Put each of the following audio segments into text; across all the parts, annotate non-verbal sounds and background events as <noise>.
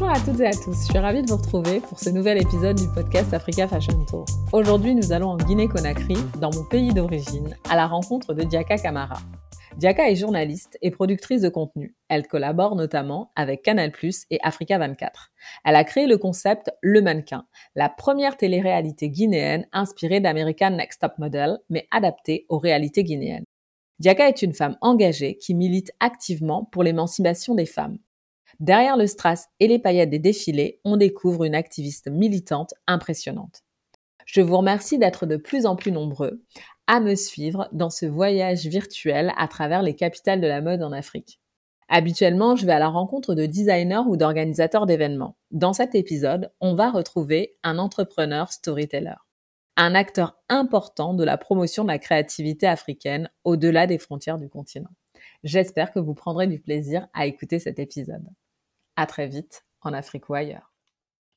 Bonjour à toutes et à tous, je suis ravie de vous retrouver pour ce nouvel épisode du podcast Africa Fashion Tour. Aujourd'hui, nous allons en Guinée-Conakry, dans mon pays d'origine, à la rencontre de Diaka Kamara. Diaka est journaliste et productrice de contenu. Elle collabore notamment avec Canal+ et Africa 24. Elle a créé le concept Le Mannequin, la première télé-réalité guinéenne inspirée d'American Next Top Model, mais adaptée aux réalités guinéennes. Diaka est une femme engagée qui milite activement pour l'émancipation des femmes. Derrière le strass et les paillettes des défilés, on découvre une activiste militante impressionnante. Je vous remercie d'être de plus en plus nombreux à me suivre dans ce voyage virtuel à travers les capitales de la mode en Afrique. Habituellement, je vais à la rencontre de designers ou d'organisateurs d'événements. Dans cet épisode, on va retrouver un entrepreneur storyteller, un acteur important de la promotion de la créativité africaine au-delà des frontières du continent. J'espère que vous prendrez du plaisir à écouter cet épisode. À très vite, en Afrique ou ailleurs.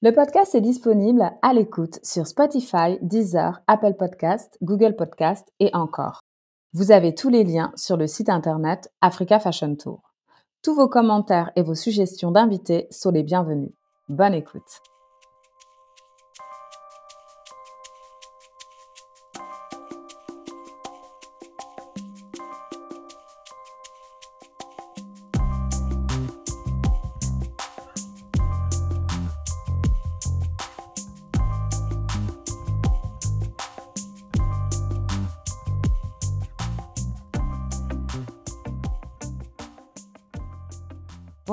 Le podcast est disponible à l'écoute sur Spotify, Deezer, Apple Podcast, Google Podcast et encore. Vous avez tous les liens sur le site internet Africa Fashion Tour. Tous vos commentaires et vos suggestions d'invités sont les bienvenus. Bonne écoute.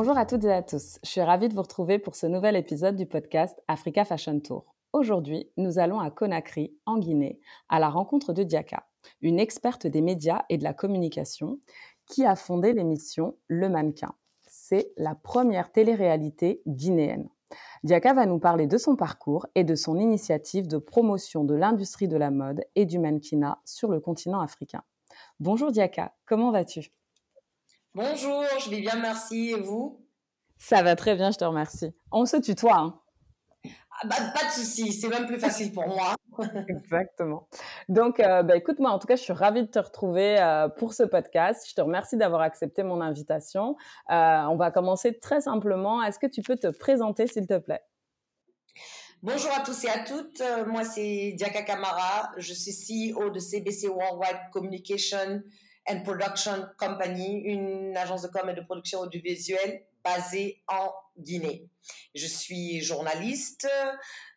Bonjour à toutes et à tous. Je suis ravie de vous retrouver pour ce nouvel épisode du podcast Africa Fashion Tour. Aujourd'hui, nous allons à Conakry, en Guinée, à la rencontre de Diaka, une experte des médias et de la communication qui a fondé l'émission Le Mannequin. C'est la première télé-réalité guinéenne. Diaka va nous parler de son parcours et de son initiative de promotion de l'industrie de la mode et du mannequinat sur le continent africain. Bonjour Diaka, comment vas-tu? Bonjour, je vais bien, merci. Et vous? Ça va très bien, je te remercie. On se tutoie. Hein ah bah, pas de souci, c'est même plus facile pour moi. <laughs> Exactement. Donc, euh, bah, écoute, moi, en tout cas, je suis ravie de te retrouver euh, pour ce podcast. Je te remercie d'avoir accepté mon invitation. Euh, on va commencer très simplement. Est-ce que tu peux te présenter, s'il te plaît? Bonjour à tous et à toutes. moi, c'est Diaka Kamara. Je suis CEO de CBC Worldwide Communication and Production Company, une agence de com et de production audiovisuelle basée en Guinée. Je suis journaliste,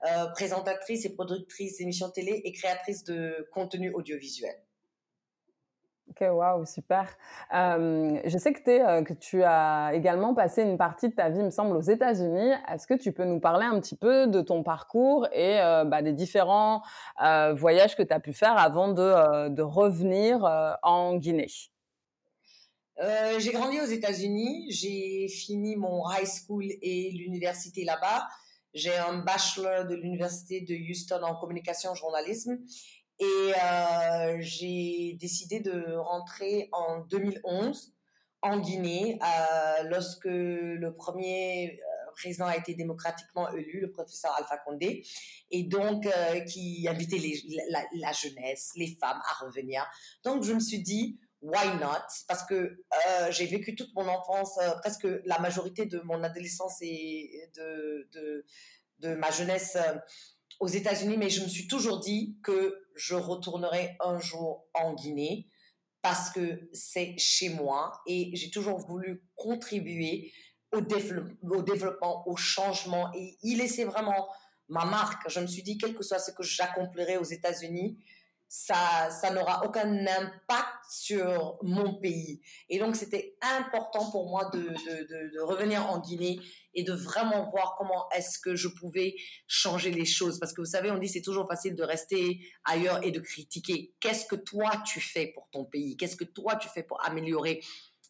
euh, présentatrice et productrice d'émissions télé et créatrice de contenu audiovisuel. Ok, waouh, super. Euh, je sais que, euh, que, tu as également passé une partie de ta vie, me semble, aux États-Unis. Est-ce que tu peux nous parler un petit peu de ton parcours et bah, des différents voyages que tu as pu faire avant de revenir en Guinée? J'ai grandi aux États-Unis. J'ai fini mon high school et l'université là-bas. J'ai un bachelor de l'université de Houston en communication journalisme et euh, j'ai décidé de rentrer en 2011 en Guinée, euh, lorsque le premier euh, président a été démocratiquement élu, le professeur Alpha Condé, et donc qui invitait la, jeunesse, les femmes à revenir. Donc je me suis dit, why not? Parce que j'ai vécu toute mon enfance, presque la majorité de mon adolescence et de, de, ma jeunesse aux États-Unis, mais je me suis toujours dit que je retournerai un jour en Guinée parce que c'est chez moi et j'ai toujours voulu contribuer au, au, développement, au changement et y laisser vraiment ma marque. Je me suis dit, quel que soit ce que j'accomplirai aux États-Unis, ça, n'aura aucun impact sur mon pays. Et donc, c'était important pour moi de, revenir en Guinée et de vraiment voir comment est-ce que je pouvais changer les choses. Parce que vous savez, on dit c'est toujours facile de rester ailleurs et de critiquer. Qu'est-ce que toi, tu fais pour ton pays? Qu'est-ce que toi, tu fais pour améliorer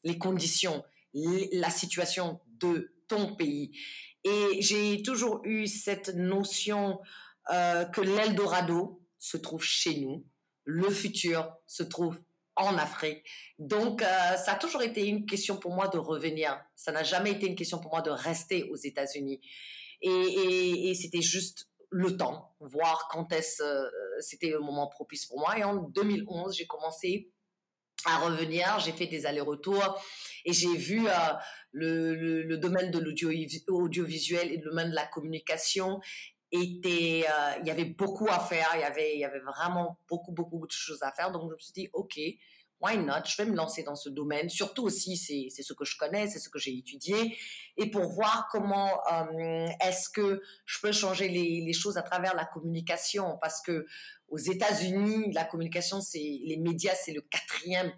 les conditions, la situation de ton pays? Et j'ai toujours eu cette notion euh, que l'Eldorado se trouve chez nous le futur se trouve en Afrique. Donc, euh, ça a toujours été une question pour moi de revenir. Ça n'a jamais été une question pour moi de rester aux États-Unis. Et, c'était juste le temps, voir quand est-ce euh, c'était le moment propice pour moi. Et en 2011, j'ai commencé à revenir, j'ai fait des allers-retours Et j'ai vu le, le, domaine de l'audiovisuel et le domaine de la communication était, il y avait beaucoup à faire, il y avait, vraiment beaucoup, beaucoup de choses à faire. Donc, je me suis dit, OK, why not? Je vais me lancer dans ce domaine. Surtout aussi, c'est ce que je connais, c'est ce que j'ai étudié. Et pour voir comment euh, est-ce que je peux changer les, les, choses à travers la communication. Parce que aux États-Unis, la communication, c'est les médias, c'est le quatrième,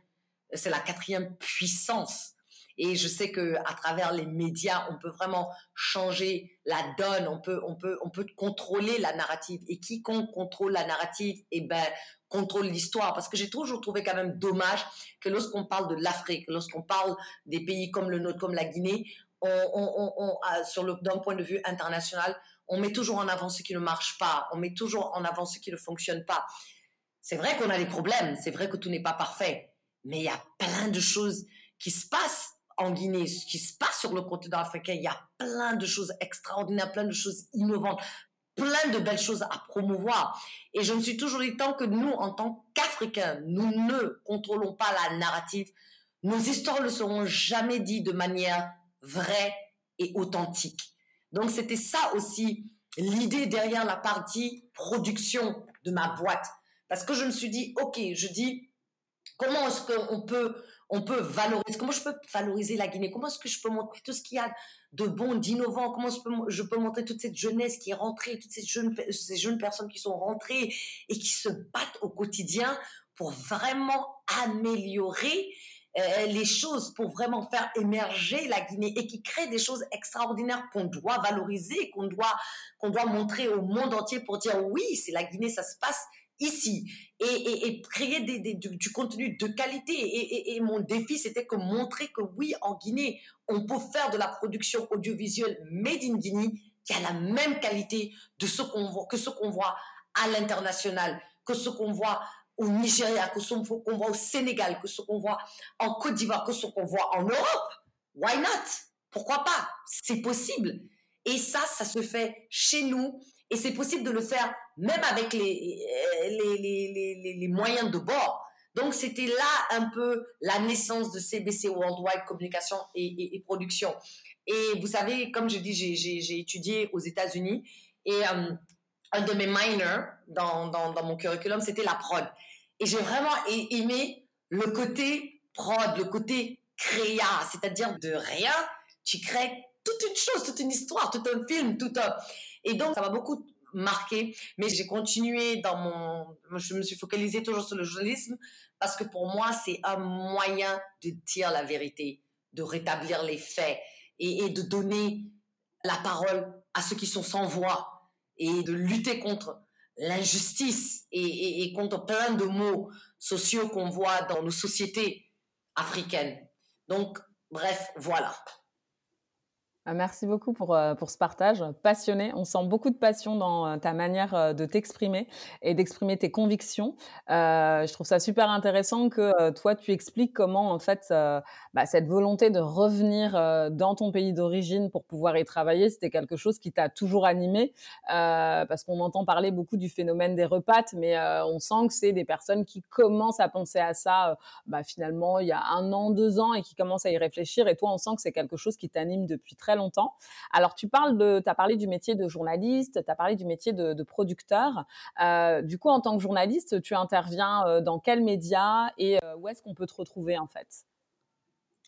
c'est la quatrième puissance. Et je sais que à travers les médias, on peut vraiment changer la donne. On peut, on peut, on peut contrôler la narrative. Et quiconque contrôle la narrative, eh ben, contrôle l'histoire. Parce que j'ai toujours trouvé quand même dommage que lorsqu'on parle de l'Afrique, lorsqu'on parle des pays comme le nôtre, comme la Guinée, on, on, on, sur le, d'un point de vue international, on met toujours en avant ce qui ne marche pas. On met toujours en avant ce qui ne fonctionne pas. C'est vrai qu'on a des problèmes. C'est vrai que tout n'est pas parfait. Mais il y a plein de choses qui se passent en Guinée, ce qui se passe sur le continent africain. Il y a plein de choses extraordinaires, plein de choses innovantes, plein de belles choses à promouvoir. Et je me suis toujours dit, tant que nous, en tant qu'Africains, nous ne contrôlons pas la narrative, nos histoires ne seront jamais dites de manière vraie et authentique. Donc c'était ça aussi l'idée derrière la partie production de ma boîte. Parce que je me suis dit, OK, je dis, comment est-ce qu'on peut on peut valoriser, comment je peux valoriser la Guinée? Comment est-ce que je peux montrer tout ce qu'il y a de bon, d'innovant? Comment je peux, je peux, montrer toute cette jeunesse qui est rentrée, toutes ces jeunes, personnes qui sont rentrées et qui se battent au quotidien pour vraiment améliorer euh, les choses, pour vraiment faire émerger la Guinée et qui créent des choses extraordinaires qu'on doit valoriser, qu'on doit, qu'on doit montrer au monde entier pour dire oui, c'est la Guinée, ça se passe ici et, créer du, contenu de qualité. Et, mon défi, c'était que montrer que oui, en Guinée, on peut faire de la production audiovisuelle made in Guinée qui a la même qualité de ce qu'on voit, que ce qu'on voit à l'international, que ce qu'on voit au Nigeria, que ce qu'on voit au Sénégal, que ce qu'on voit en Côte d'Ivoire, que ce qu'on voit en Europe. Why not? Pourquoi pas? C'est possible. Et ça, ça se fait chez nous et c'est possible de le faire même avec les, les, les, les, moyens de bord. Donc, c'était là un peu la naissance de CBC Worldwide Communication et, et, Production. Et vous savez, comme je dis, j'ai étudié aux États-Unis et euh, un de mes minors dans, dans, dans mon curriculum, c'était la prod. Et j'ai vraiment aimé le côté prod, le côté créa, c'est-à-dire de rien, tu crées toute une chose, toute une histoire, tout un film, tout un... Et donc, ça m'a beaucoup marqué, mais j'ai continué dans mon... Je me suis focalisée toujours sur le journalisme parce que pour moi, c'est un moyen de dire la vérité, de rétablir les faits et, de donner la parole à ceux qui sont sans voix et de lutter contre l'injustice et, et, contre plein de mots sociaux qu'on voit dans nos sociétés africaines. Donc, bref, voilà. Ah, merci beaucoup pour, euh, pour ce partage passionné. On sent beaucoup de passion dans euh, ta manière euh, de t'exprimer et d'exprimer tes convictions. Je trouve ça super intéressant que toi, tu expliques comment, en fait, bah, cette volonté de revenir dans ton pays d'origine pour pouvoir y travailler, c'était quelque chose qui t'a toujours animé. parce qu'on entend parler beaucoup du phénomène des repates, mais on sent que c'est des personnes qui commencent à penser à ça bah, finalement il y a un an, deux ans et qui commencent à y réfléchir. Et toi, on sent que c'est quelque chose qui t'anime depuis très longtemps. Alors, tu parles de, as parlé du métier de journaliste, tu as parlé du métier de, producteur. Euh, du coup, en tant que journaliste, tu interviens euh, dans quels médias et euh, où est-ce qu'on peut te retrouver en fait?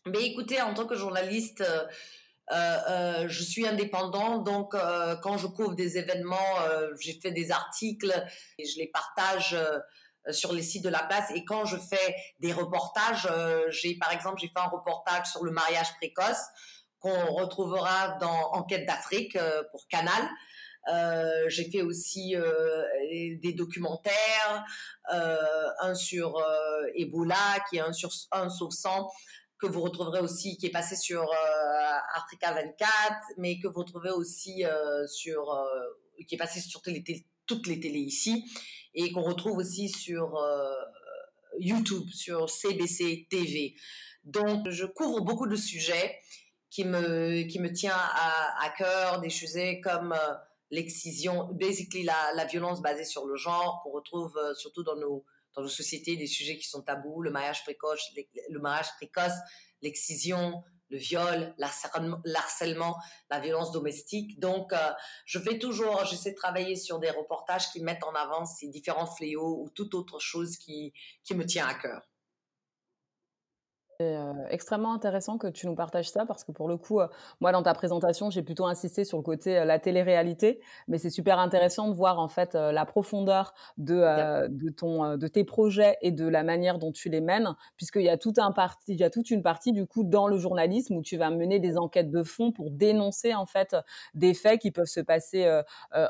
Mais écoutez, en tant que journaliste, je suis indépendant, donc quand je couvre des événements, j'ai fait des articles et je les partage sur les sites de la place. Et quand je fais des reportages, j'ai par exemple j'ai fait un reportage sur le mariage précoce qu'on retrouvera dans Enquête d'Afrique euh, pour Canal. Euh, j'ai fait aussi euh, des documentaires, un sur Ebola, qui est un sur un sur 100, que vous retrouverez aussi, qui est passé sur Africa 24, mais que vous retrouverez aussi sur, qui est passé sur toutes les télés ici, et qu'on retrouve aussi sur YouTube, sur CBC TV. Donc, je couvre beaucoup de sujets qui me, qui me tient à, cœur, des sujets comme euh, l'excision, basically la, la, violence basée sur le genre, qu'on retrouve euh, surtout dans nos, dans nos sociétés, des sujets qui sont tabous, le mariage précoce, le mariage précoce, l'excision, le viol, l'harcèlement, la violence domestique. Donc, euh, je fais toujours, j'essaie de travailler sur des reportages qui mettent en avant ces différents fléaux ou toute autre chose qui, qui me tient à cœur. C'est extrêmement intéressant que tu nous partages ça parce que pour le coup, moi dans ta présentation, j'ai plutôt insisté sur le côté la télé-réalité, mais c'est super intéressant de voir en fait la profondeur de, de ton de tes projets et de la manière dont tu les mènes, puisqu'il y a tout un parti, il y a toute une partie du coup dans le journalisme où tu vas mener des enquêtes de fond pour dénoncer en fait des faits qui peuvent se passer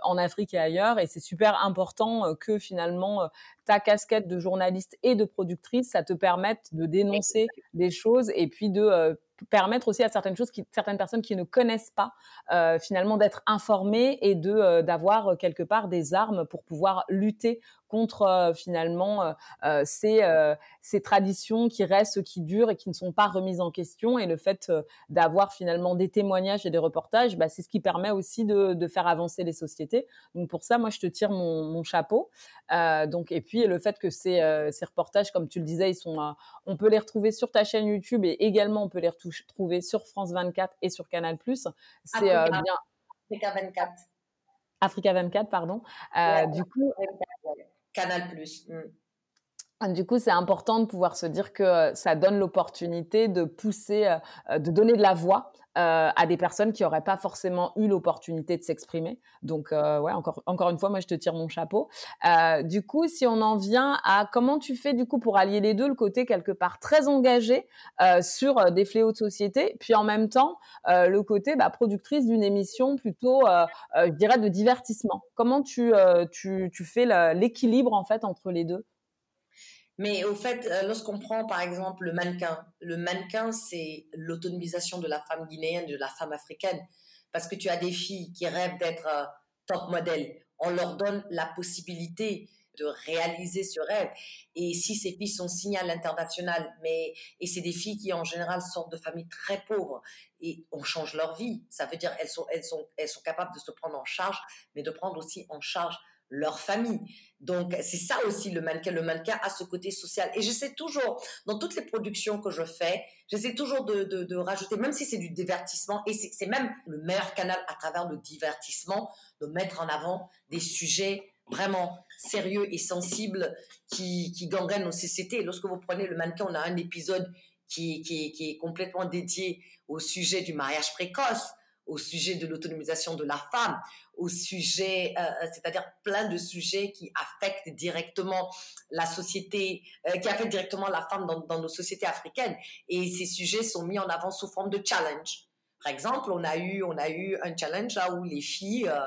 en Afrique et ailleurs, et c'est super important que finalement ta casquette de journaliste et de productrice, ça te permette de dénoncer des choses et puis de euh, permettre aussi à certaines choses, certaines personnes qui ne connaissent pas, euh, finalement d'être informées et de euh, d'avoir euh, quelque part des armes pour pouvoir lutter contre finalement ces, ces traditions qui restent, qui durent et qui ne sont pas remises en question. Et le fait d'avoir finalement des témoignages et des reportages, bah, c'est ce qui permet aussi de, de, faire avancer les sociétés. Donc pour ça, moi, je te tire mon, mon chapeau. donc et puis le fait que ces, ces reportages, comme tu le disais, ils sont, on peut les retrouver sur ta chaîne YouTube et également on peut les retrouver sur France 24 et sur Canal+. C'est bien. Africa 24. Africa 24, pardon. du coup, Canal Plus. Mm. Du coup, c'est important de pouvoir se dire que euh, ça donne l'opportunité de pousser, euh, euh, de donner de la voix à des personnes qui n'auraient pas forcément eu l'opportunité de s'exprimer. Donc, ouais, encore, encore une fois, moi, je te tire mon chapeau. du coup, si on en vient à comment tu fais du coup pour allier les deux, le côté quelque part très engagé sur des fléaux de société, puis en même temps le côté bah, productrice d'une émission plutôt, je dirais, de divertissement. Comment tu, tu, tu fais l'équilibre en fait entre les deux? Mais au fait, euh, lorsqu'on prend par exemple le mannequin, le mannequin, c'est l'autonomisation de la femme guinéenne, de la femme africaine. Parce que tu as des filles qui rêvent d'être euh, top modèle. On leur donne la possibilité de réaliser ce rêve. Et si ces filles sont signées à l'international, mais et c'est des filles qui en général sortent de familles très pauvres et on change leur vie. Ça veut dire elles sont elles sont elles sont capables de se prendre en charge, mais de prendre aussi en charge leur famille. Donc, c'est ça aussi le mannequin. Le mannequin a ce côté social. Et j'essaie toujours, dans toutes les productions que je fais, j'essaie toujours de, de, rajouter, même si c'est du divertissement, et c'est même le meilleur canal à travers le divertissement, de mettre en avant des sujets vraiment sérieux et sensibles qui, qui gangrènent nos sociétés. Lorsque vous prenez le mannequin, on a un épisode qui, qui, qui est complètement dédié au sujet du mariage précoce au sujet de l'autonomisation de la femme, au sujet, euh, euh, c'est-à-dire plein de sujets qui affectent directement la société, euh, qui affectent directement la femme dans, dans, nos sociétés africaines. Et ces sujets sont mis en avant sous forme de challenge. Par exemple, on a eu, un challenge où les filles euh,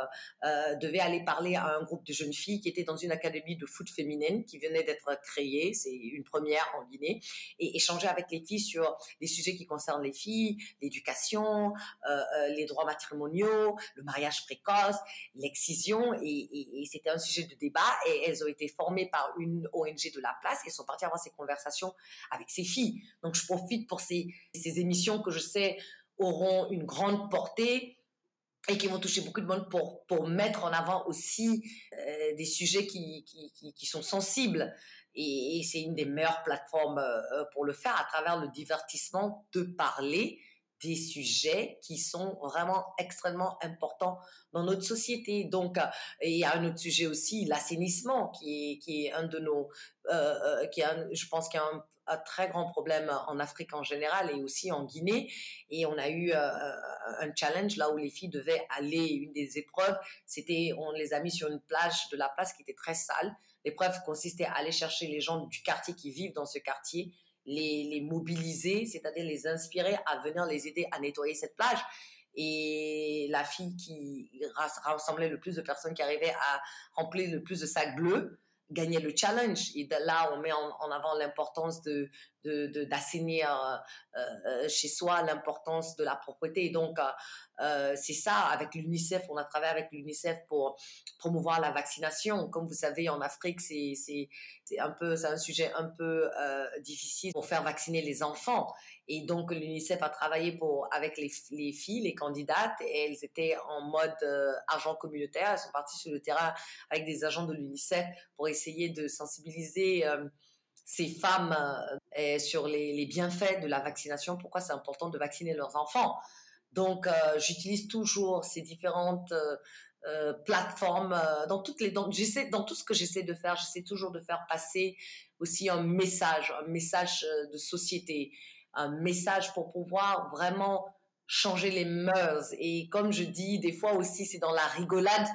euh, devaient aller parler à un groupe de jeunes filles qui étaient dans une académie de foot féminine qui venait d'être créée, c'est une première en Guinée, et échanger avec les filles sur des sujets qui concernent les filles, l'éducation, euh, les droits matrimoniaux, le mariage précoce, l'excision, et, c'était un sujet de débat. Et elles ont été formées par une ONG de la place et sont parties avoir ces conversations avec ces filles. Donc je profite pour ces émissions que je sais auront une grande portée et qui vont toucher beaucoup de monde pour, pour mettre en avant aussi euh, des sujets qui, qui, qui, sont sensibles. Et, c'est une des meilleures plateformes euh, pour le faire à travers le divertissement de parler des sujets qui sont vraiment extrêmement importants dans notre société. Donc, euh, il y a un autre sujet aussi, l'assainissement, qui est, qui est un de nos, euh, qui est je pense qu'il y a un, un très grand problème en Afrique en général et aussi en Guinée. Et on a eu euh, un challenge là où les filles devaient aller, une des épreuves, c'était, on les a mis sur une plage de la place qui était très sale. L'épreuve consistait à aller chercher les gens du quartier qui vivent dans ce quartier, les, les mobiliser, c'est-à-dire les inspirer à venir les aider à nettoyer cette plage et la fille qui rassemblait le plus de personnes qui arrivaient à remplir le plus de sacs bleus gagner le challenge. Et là, on met en, avant l'importance de, d'assainir euh, euh, chez soi, l'importance de la propreté. Et donc, euh, c'est ça, avec l'UNICEF, on a travaillé avec l'UNICEF pour promouvoir la vaccination. Comme vous savez, en Afrique, c'est, un peu, c'est un sujet un peu difficile pour faire vacciner les enfants. Et donc, l'UNICEF a travaillé pour, avec les, les, filles, les candidates, et elles étaient en mode agent communautaire. Elles sont parties sur le terrain avec des agents de l'UNICEF pour essayer de sensibiliser ces femmes euh, sur les, bienfaits de la vaccination, pourquoi c'est important de vacciner leurs enfants? Donc, euh, j'utilise toujours ces différentes euh, plateformes dans toutes les, dans, dans tout ce que j'essaie de faire, j'essaie toujours de faire passer aussi un message, un message de société, un message pour pouvoir vraiment changer les mœurs. Et comme je dis, des fois aussi, c'est dans la rigolade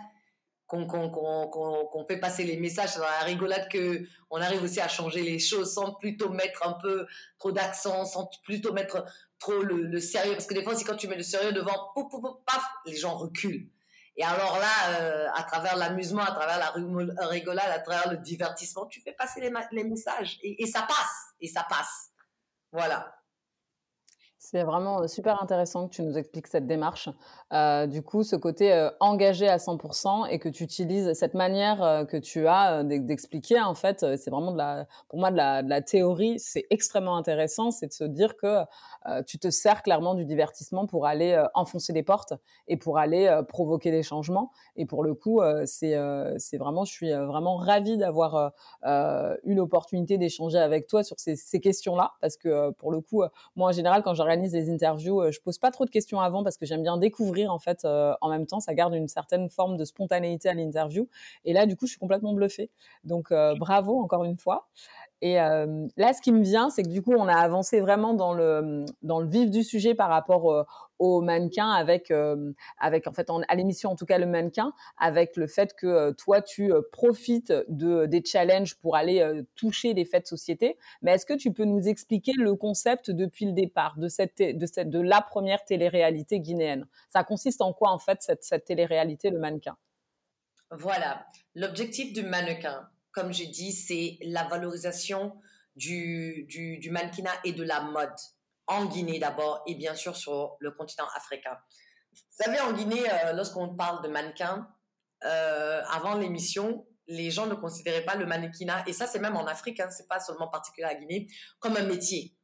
qu'on fait passer les messages, dans la rigolade que on arrive aussi à changer les choses sans plutôt mettre un peu trop d'accent, sans plutôt mettre trop le, sérieux. Parce que des fois, si quand tu mets le sérieux devant, pouf, pouf, paf, les gens reculent. Et alors là, euh, à travers l'amusement, à travers la rigolade, à travers le divertissement, tu fais passer les, messages et ça passe, et ça passe. Voilà. C'est vraiment super intéressant que tu nous expliques cette démarche. Du coup, ce côté engagé à 100% et que tu utilises cette manière que tu as d'expliquer, en fait, c'est vraiment de la, pour moi de la, de la théorie. C'est extrêmement intéressant, c'est de se dire que tu te sers clairement du divertissement pour aller enfoncer des portes et pour aller provoquer des changements. Et pour le coup, c'est c'est vraiment, je suis vraiment ravie d'avoir eu l'opportunité d'échanger avec toi sur ces, ces questions-là parce que pour le coup, moi en général, quand j'arrive des interviews, euh, je pose pas trop de questions avant parce que j'aime bien découvrir en fait euh, en même temps. Ça garde une certaine forme de spontanéité à l'interview. Et là, du coup, je suis complètement bluffée. Donc, euh, bravo encore une fois. Et là, ce qui me vient, c'est que du coup, on a avancé vraiment dans le dans le vif du sujet par rapport au mannequin avec avec en fait à l'émission en tout cas le mannequin avec le fait que toi tu profites de des challenges pour aller toucher les faits de société. Mais est-ce que tu peux nous expliquer le concept depuis le départ de cette de cette de la première télé-réalité guinéenne? Ça consiste en quoi en fait cette cette télé-réalité le mannequin? Voilà, l'objectif du mannequin comme j'ai dit, c'est la valorisation du, du, mannequinat et de la mode en Guinée d'abord et bien sûr sur le continent africain. Vous savez, en Guinée, euh, lorsqu'on parle de mannequin, euh, avant l'émission, les gens ne considéraient pas le mannequinat, et ça c'est même en Afrique, hein, c'est pas seulement particulier à Guinée, comme un métier.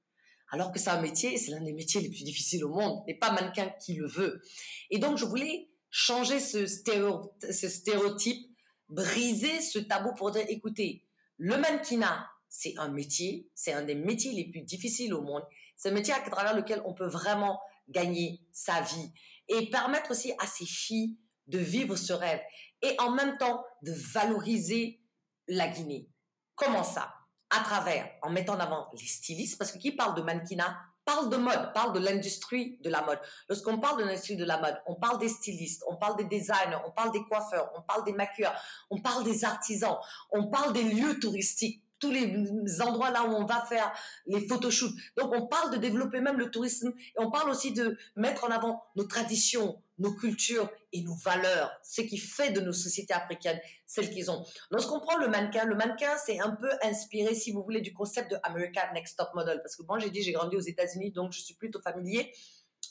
Alors que c'est un métier, c'est l'un des métiers les plus difficiles au monde, et pas mannequin qui le veut. Et donc je voulais changer ce stéréotype briser ce tabou pour dire, écoutez, le mannequinat, c'est un métier, c'est un des métiers les plus difficiles au monde. C'est un métier à travers lequel on peut vraiment gagner sa vie et permettre aussi à ces filles de vivre ce rêve et en même temps de valoriser la Guinée. Comment ça? À travers, en mettant en avant les stylistes, parce que qui parle de mannequinat? Parle de mode, parle de l'industrie de la mode. Lorsqu'on parle de l'industrie de la mode, on parle des stylistes, on parle des designers, on parle des coiffeurs, on parle des maquilleurs, on parle des artisans, on parle des lieux touristiques tous les endroits là où on va faire les photoshoots. Donc on parle de développer même le tourisme et on parle aussi de mettre en avant nos traditions, nos cultures et nos valeurs, ce qui fait de nos sociétés africaines celles qu'ils ont. Lorsqu'on prend le mannequin, le mannequin c'est un peu inspiré, si vous voulez, du concept de American Next Top Model. Parce que moi j'ai dit j'ai grandi aux États-Unis, donc je suis plutôt familier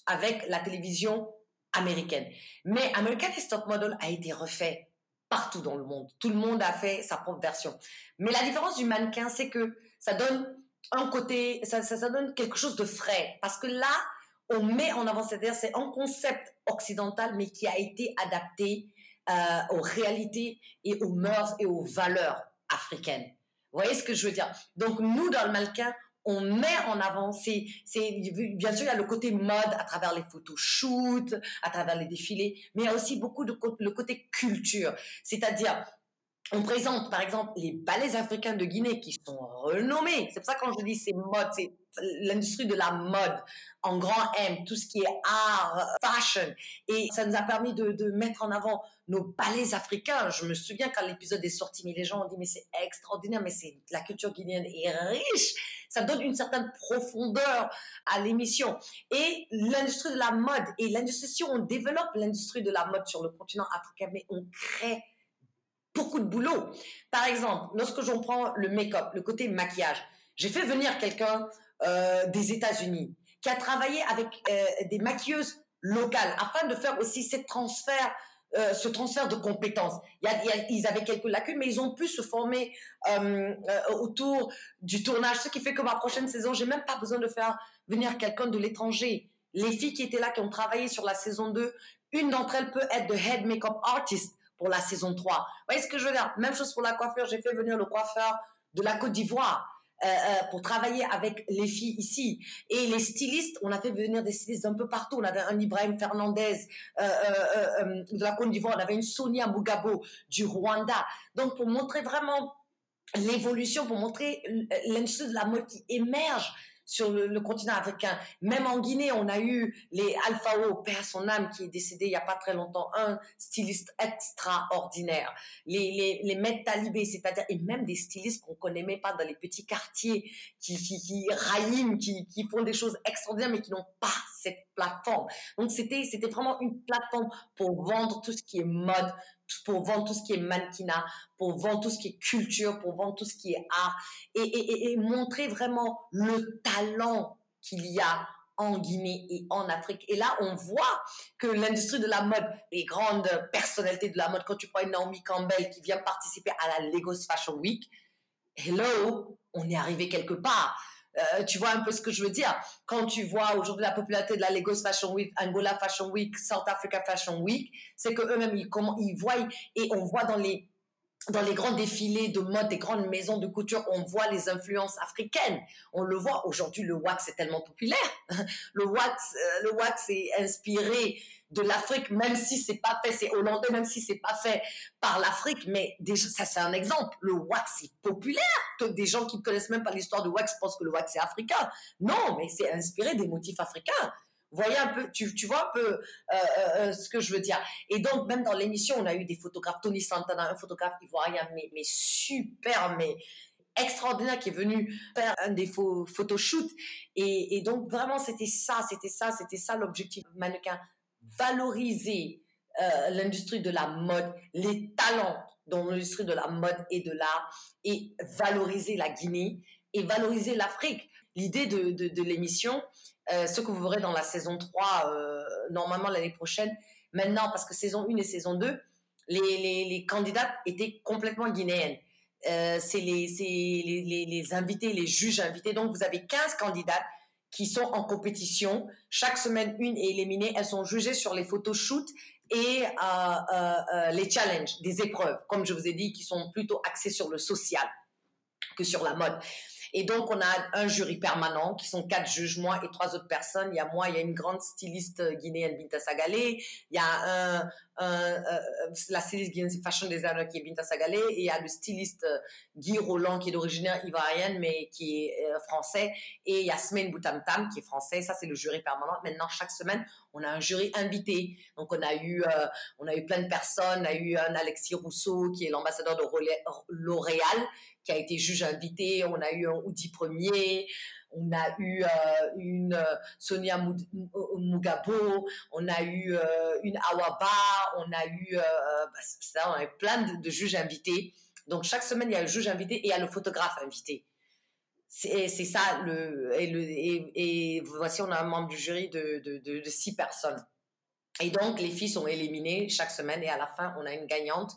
avec la télévision américaine. Mais American Next Top Model a été refait partout dans le monde. Tout le monde a fait sa propre version. Mais la différence du mannequin, c'est que ça donne un côté, ça, ça, donne quelque chose de frais. Parce que là, on met en avant, c'est-à-dire c'est un concept occidental, mais qui a été adapté euh, aux réalités et aux mœurs et aux valeurs africaines. Vous voyez ce que je veux dire? Donc nous, dans le mannequin, on met en avant, c'est, bien sûr, il y a le côté mode à travers les photoshoots, à travers les défilés, mais il y a aussi beaucoup de le côté culture. C'est-à-dire, on présente par exemple les ballets africains de Guinée qui sont renommés. C'est pour ça quand je dis c'est mode, c'est l'industrie de la mode en grand M, tout ce qui est art, fashion. Et ça nous a permis de, mettre en avant nos ballets africains. Je me souviens quand l'épisode est sorti, mais les gens ont dit mais c'est extraordinaire, mais c'est la culture guinéenne est riche. Ça donne une certaine profondeur à l'émission. Et l'industrie de la mode et l'industrie, si on développe l'industrie de la mode sur le continent africain, mais on crée beaucoup de boulot. Par exemple, lorsque j'en prends le make-up, le côté maquillage, j'ai fait venir quelqu'un euh, des États-Unis qui a travaillé avec euh, des maquilleuses locales afin de faire aussi euh, ce transfert de compétences. Il y ils avaient quelques lacunes, mais ils ont pu se former autour du tournage, ce qui fait que ma prochaine saison, j'ai même pas besoin de faire venir quelqu'un de l'étranger. Les filles qui étaient là, qui ont travaillé sur la saison 2, une d'entre elles peut être de head makeup artist pour la saison 3. Vous voyez ce que je veux dire? Même chose pour la coiffure, j'ai fait venir le coiffeur de la Côte d'Ivoire. Pour travailler avec les filles ici. Et les stylistes, on a fait venir des stylistes un peu partout. On avait un Ibrahim Fernandez de la Côte d'Ivoire, on avait une Sonia Mugabo du Rwanda. Donc pour montrer vraiment l'évolution, pour montrer l'industrie de la mode qui émerge sur le, continent africain. Même en Guinée, on a eu les Alphao, père son âme, qui est décédé il y a pas très longtemps, un styliste extraordinaire. Les, les, les maîtres talibés, c'est-à-dire, et même des stylistes qu'on connaît même pas dans les petits quartiers, qui, qui, qui qui, qui font des choses extraordinaires, mais qui n'ont pas cette plateforme. Donc, c'était, c'était vraiment une plateforme pour vendre tout ce qui est mode, pour vendre tout ce qui est mannequinat, pour vendre tout ce qui est culture, pour vendre tout ce qui est art et, montrer vraiment le talent qu'il y a en Guinée et en Afrique. Et là, on voit que l'industrie de la mode, les grandes personnalités de la mode, quand tu prends Naomi Campbell qui vient participer à la Lagos Fashion Week, hello, on est arrivé quelque part. Euh, tu vois un peu ce que je veux dire. Quand tu vois aujourd'hui la popularité de la Lagos Fashion Week, Angola Fashion Week, South Africa Fashion Week, c'est que eux-mêmes ils, ils voient et on voit dans les dans les grands défilés de mode des grandes maisons de couture, on voit les influences africaines. On le voit aujourd'hui, le wax est tellement populaire. <laughs> Le wax, euh, le wax est inspiré de l'Afrique, même si c'est pas fait, c'est hollandais, même si c'est pas fait par l'Afrique, mais déjà, ça c'est un exemple. Le wax est populaire. Des gens qui ne connaissent même pas l'histoire du wax pensent que le wax est africain. Non, mais c'est inspiré des motifs africains. Voyez un peu, tu, tu vois un peu euh, euh, euh, ce que je veux dire. Et donc, même dans l'émission, on a eu des photographes, Tony Santana, un photographe ivoirien, mais, mais super, mais extraordinaire qui est venu faire un des photoshoots. Et, et donc, vraiment, c'était ça, c'était ça, c'était ça l'objectif mannequin valoriser l'industrie de la mode, les talents dans l'industrie de la mode et de l'art, et valoriser la Guinée et valoriser l'Afrique. L'idée de, de, l'émission, euh, ce que vous verrez dans la saison 3, euh, normalement l'année prochaine, maintenant, parce que saison 1 et saison 2, les, candidates étaient complètement guinéennes. c'est les, les, invités, les juges invités. Donc, vous avez 15 candidates qui sont en compétition. Chaque semaine, une est éliminée. Elles sont jugées sur les photoshoots et euh, euh, euh, les challenges, des épreuves, comme je vous ai dit, qui sont plutôt axées sur le social que sur la mode. Et donc, on a un jury permanent qui sont quatre juges, moi et trois autres personnes. Il y a moi, il y a une grande styliste guinéenne, Binta Sagalé. Il y a euh, la styliste guinéenne fashion designer qui est Binta Sagalé. Et il y a le styliste euh, Guy Roland qui est d'origine ivoirienne mais qui est euh, français. Et Yasmine Boutamtam qui est français. Ça, c'est le jury permanent. Maintenant, chaque semaine, on a un jury invité. Donc, on a eu, on a eu plein de personnes. On a eu un Alexis Rousseau qui est l'ambassadeur de L'Oréal qui a été juge invité. On a eu un Oudi Premier. On a eu euh, une euh, Sonia Mugabo, on a eu euh, une Awaba, on a eu, bah, ça, on a plein de, juges invités. Donc chaque semaine, il y a le juge invité et il y a le photographe invité. C'est ça, et, voici, on a un membre du jury de, six personnes. Et donc, les filles sont éliminées chaque semaine et à la fin, on a une gagnante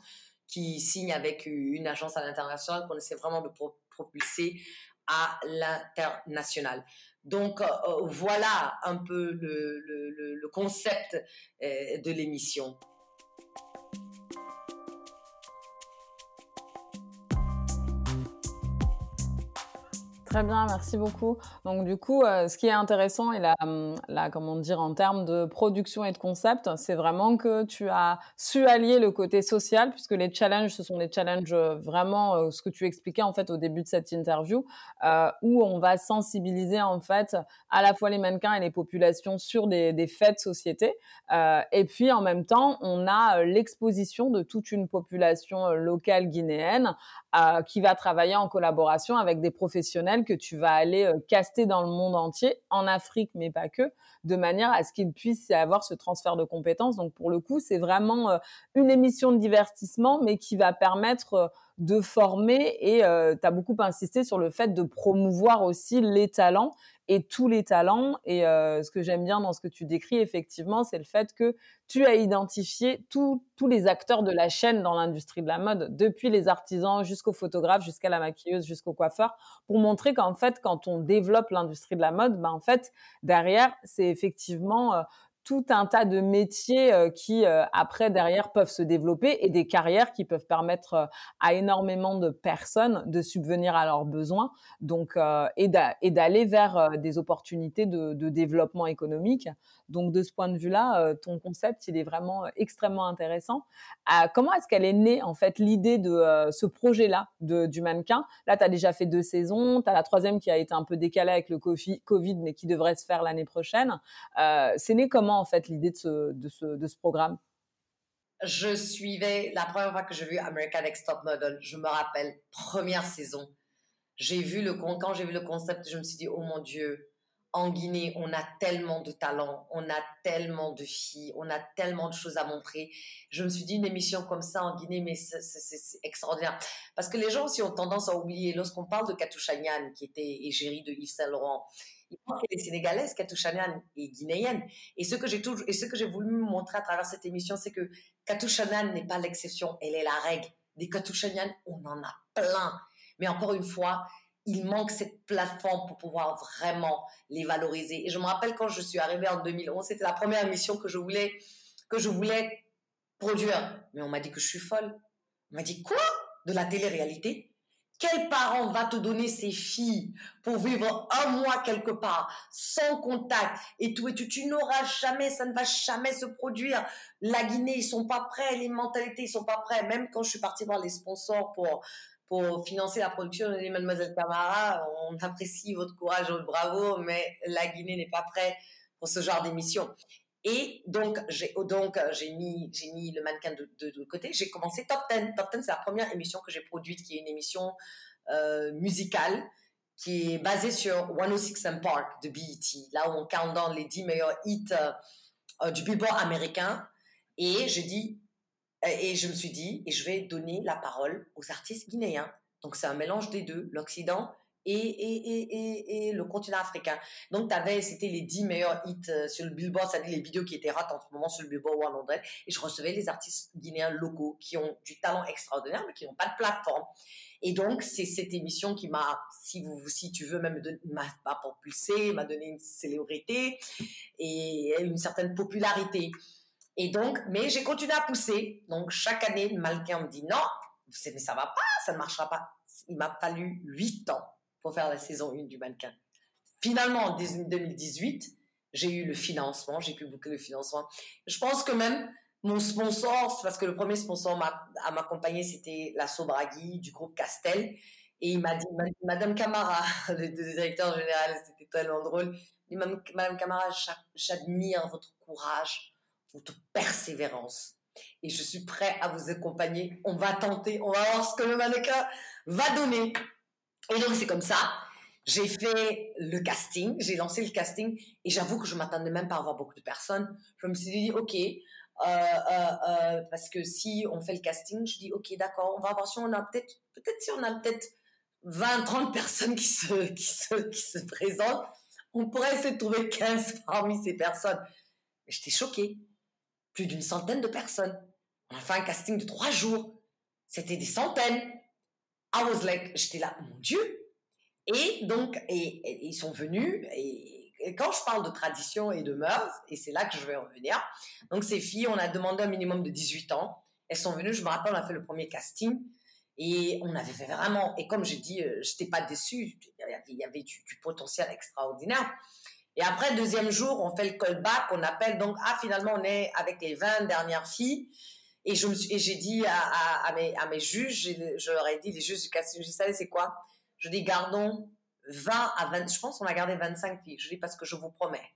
qui signe avec une agence à l'international qu'on essaie vraiment de propulser à l'international. Donc euh, euh, voilà un peu le, concept euh, de l'émission. Très bien, merci beaucoup. Donc du coup, euh, ce qui est intéressant et hum, là, comment dire, en termes de production et de concept, c'est vraiment que tu as su allier le côté social, puisque les challenges, ce sont des challenges euh, vraiment euh, ce que tu expliquais en fait au début de cette interview, où on va sensibiliser en fait à la fois les mannequins et les populations sur des faits de société, et puis en même temps, on a l'exposition de toute une population locale guinéenne qui va travailler en collaboration avec des professionnels que tu vas aller euh, caster dans le monde entier, en Afrique, mais pas que, de manière à ce qu'ils puissent avoir ce transfert de compétences. Donc pour le coup, c'est vraiment euh, une émission de divertissement, mais qui va permettre euh, de former et euh, tu as beaucoup insisté sur le fait de promouvoir aussi les talents et tous les talents. Et euh, ce que j'aime bien dans ce que tu décris, effectivement, c'est le fait que tu as identifié tous les acteurs de la chaîne dans l'industrie de la mode, depuis les artisans jusqu'aux photographes, jusqu'à la maquilleuse, jusqu'au coiffeur, pour montrer qu'en fait, quand on développe l'industrie de la mode, ben, en fait, derrière, c'est effectivement... Euh, tout un tas de métiers qui après derrière peuvent se développer et des carrières qui peuvent permettre à énormément de personnes de subvenir à leurs besoins. Donc et d'aller vers des opportunités de, de, développement économique. Donc de ce point de vue-là ton concept il est vraiment extrêmement intéressant. Comment est-ce qu'elle est née en fait l'idée de ce projet-là du mannequin? Là tu as déjà fait deux saisons tu as la troisième qui a été un peu décalée avec le Covid mais qui devrait se faire l'année prochaine. C'est né en fait l'idée de ce, programme? Je suivais la première fois que j'ai vu American Next Top Model. Je me rappelle première saison. J'ai vu le quand j'ai vu le concept, je me suis dit oh mon dieu, en Guinée, on a tellement de talents, on a tellement de filles, on a tellement de choses à montrer. Je me suis dit, une émission comme ça en Guinée, mais c'est extraordinaire. Parce que les gens aussi ont tendance à oublier, lorsqu'on parle de Katou qui était égérie de Yves Saint-Laurent, ils pensent qu'elle est sénégalaise, Katou est guinéenne. Et ce que j'ai toujours, et ce que j'ai voulu montrer à travers cette émission, c'est que Katou n'est pas l'exception, elle est la règle. Des Katou on en a plein. Mais encore une fois, il manque cette plateforme pour pouvoir vraiment les valoriser. Et je me rappelle quand je suis arrivée en 2011, c'était la première émission que je voulais, que je voulais produire. Mais on m'a dit que je suis folle. On m'a dit quoi? De la télé-réalité? Quel parent va te donner ses filles pour vivre un mois quelque part, sans contact et tout et tu, tu n'auras jamais, ça ne va jamais se produire. La Guinée, ils sont pas prêts, les mentalités, ils sont pas prêts. Même quand je suis partie voir les sponsors pour pour financer la production de Mademoiselle Camara. On apprécie votre courage, votre bravo, mais la Guinée n'est pas prête pour ce genre d'émission. Et donc, j'ai donc j'ai mis j'ai mis le mannequin de, de, côté. J'ai commencé Top 10. Top 10, c'est la première émission que j'ai produite, qui est une émission euh, musicale qui est basée sur 106 and Park de BET, là où on count dans les 10 meilleurs hits euh, du Billboard américain. Et j'ai dit, et je me suis dit, et je vais donner la parole aux artistes guinéens. Donc c'est un mélange des deux, l'Occident et, le continent africain. Donc tu avais, c'était les 10 meilleurs hits euh, sur le Billboard, c'est-à-dire les vidéos qui étaient rates en ce moment sur le Billboard 100. Et je recevais les artistes guinéens locaux qui ont du talent extraordinaire, mais qui n'ont pas de plateforme. Et donc, c'est cette émission qui m'a, si, tu veux, même m'a propulsé, m'a donné une célébrité et une certaine popularité. Et donc, mais j'ai continué à pousser. Donc, chaque année, mannequin me dit non, mais ça va pas, ça ne marchera pas. Il m'a fallu huit ans pour faire la saison 1 du mannequin. Finalement, en 2018, j'ai eu le financement, j'ai pu boucler le financement. Je pense que même mon sponsor, parce que le premier sponsor à m'accompagner, c'était la Sobragui du groupe Castel. Et il m'a dit, Madame Camara, <laughs> le directeur général, c'était tellement drôle. Il m'a dit, Madame Camara, j'admire votre courage, votre persévérance. Et je suis prêt à vous accompagner. On va tenter, on va voir ce que le mannequin va donner. Et donc, c'est comme ça. J'ai fait le casting, j'ai lancé le casting et j'avoue que je m'attendais même pas à avoir beaucoup de personnes. Je me suis dit, OK, euh, euh, euh, parce que si on fait le casting, je dis, OK, d'accord, on va voir si on a peut-être, peut-être si on a peut-être 20, 30 personnes qui se, qui, se, qui se présentent, on pourrait essayer de trouver 15 parmi ces personnes. J'étais choquée plus d'une centaine de personnes. On a fait un casting de trois jours. C'était des centaines. I was like, j'étais là, mon Dieu. Et donc, et, ils sont venus. Et, quand je parle de tradition et de mœurs, et c'est là que je vais en venir. Donc, ces filles, on a demandé un minimum de 18 ans. Elles sont venues, je me rappelle, on a fait le premier casting. Et on avait fait vraiment, et comme j'ai dit, euh, je n'étais pas déçue, il y avait, du, potentiel extraordinaire. Et après, deuxième jour, on fait le callback, on appelle donc, ah, finalement, on est avec les 20 dernières filles. Et je me et j'ai dit à, mes, juges, je leur ai dit, les juges du casting, savais c'est quoi? Je dis, gardons 20 à 20, je pense qu'on a gardé 25 filles. Je dis, parce que je vous promets,